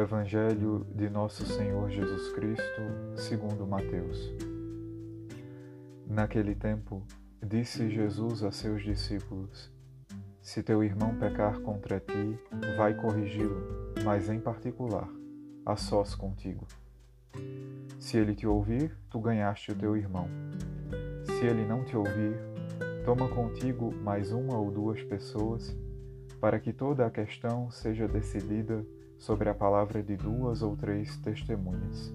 Evangelho de Nosso Senhor Jesus Cristo, segundo Mateus. Naquele tempo, disse Jesus a seus discípulos: Se teu irmão pecar contra ti, vai corrigi-lo, mas em particular, a sós contigo. Se ele te ouvir, tu ganhaste o teu irmão. Se ele não te ouvir, toma contigo mais uma ou duas pessoas, para que toda a questão seja decidida sobre a palavra de duas ou três testemunhas.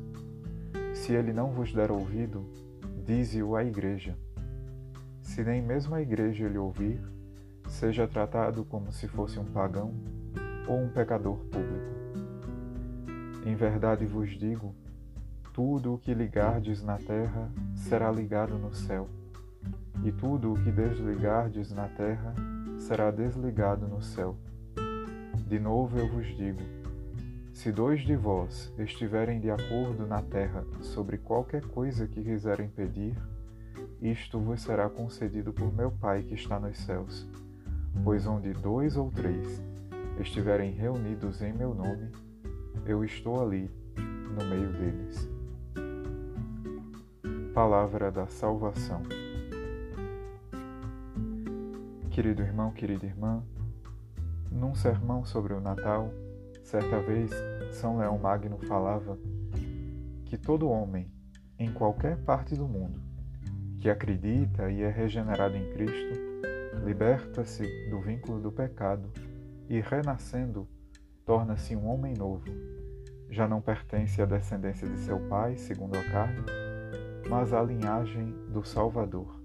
Se ele não vos der ouvido, dize-o à igreja. Se nem mesmo a igreja lhe ouvir, seja tratado como se fosse um pagão ou um pecador público. Em verdade vos digo, tudo o que ligardes na terra será ligado no céu, e tudo o que desligardes na terra será desligado no céu. De novo eu vos digo, se dois de vós estiverem de acordo na terra sobre qualquer coisa que quiserem pedir, isto vos será concedido por meu Pai que está nos céus. Pois onde dois ou três estiverem reunidos em meu nome, eu estou ali, no meio deles. Palavra da Salvação. Querido irmão, querida irmã, num sermão sobre o Natal, Certa vez, São Leão Magno falava que todo homem, em qualquer parte do mundo, que acredita e é regenerado em Cristo, liberta-se do vínculo do pecado e, renascendo, torna-se um homem novo. Já não pertence à descendência de seu pai, segundo a carne, mas à linhagem do Salvador.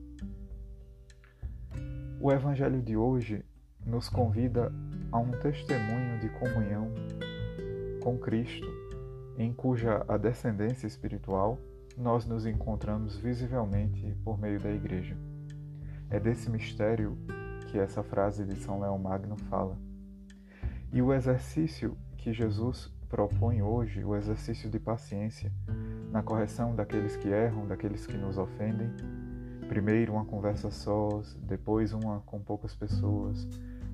O Evangelho de hoje nos convida a um testemunho de comunhão com Cristo, em cuja a descendência espiritual nós nos encontramos visivelmente por meio da Igreja. É desse mistério que essa frase de São Leão Magno fala. E o exercício que Jesus propõe hoje, o exercício de paciência na correção daqueles que erram, daqueles que nos ofendem, primeiro uma conversa sós, depois uma com poucas pessoas,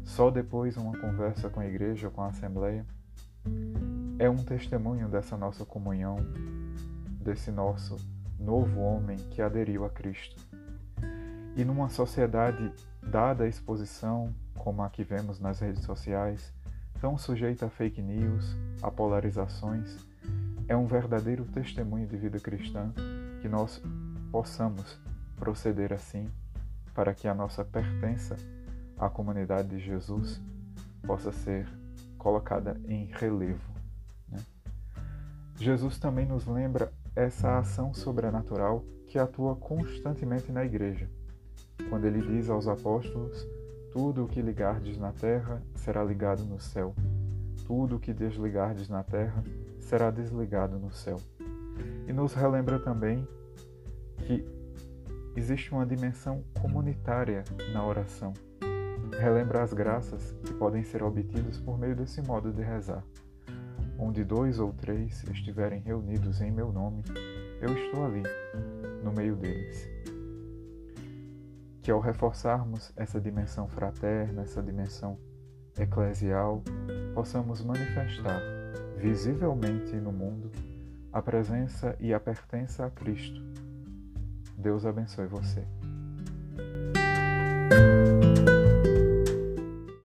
só depois uma conversa com a igreja, com a assembleia, é um testemunho dessa nossa comunhão, desse nosso novo homem que aderiu a Cristo. E numa sociedade dada à exposição, como a que vemos nas redes sociais, tão sujeita a fake news, a polarizações, é um verdadeiro testemunho de vida cristã que nós possamos proceder assim para que a nossa pertença a comunidade de Jesus possa ser colocada em relevo. Jesus também nos lembra essa ação sobrenatural que atua constantemente na igreja, quando ele diz aos apóstolos: Tudo o que ligardes na terra será ligado no céu, tudo o que desligardes na terra será desligado no céu. E nos relembra também que existe uma dimensão comunitária na oração relembra as graças que podem ser obtidas por meio desse modo de rezar. Onde dois ou três estiverem reunidos em meu nome, eu estou ali, no meio deles. Que ao reforçarmos essa dimensão fraterna, essa dimensão eclesial, possamos manifestar visivelmente no mundo a presença e a pertença a Cristo. Deus abençoe você.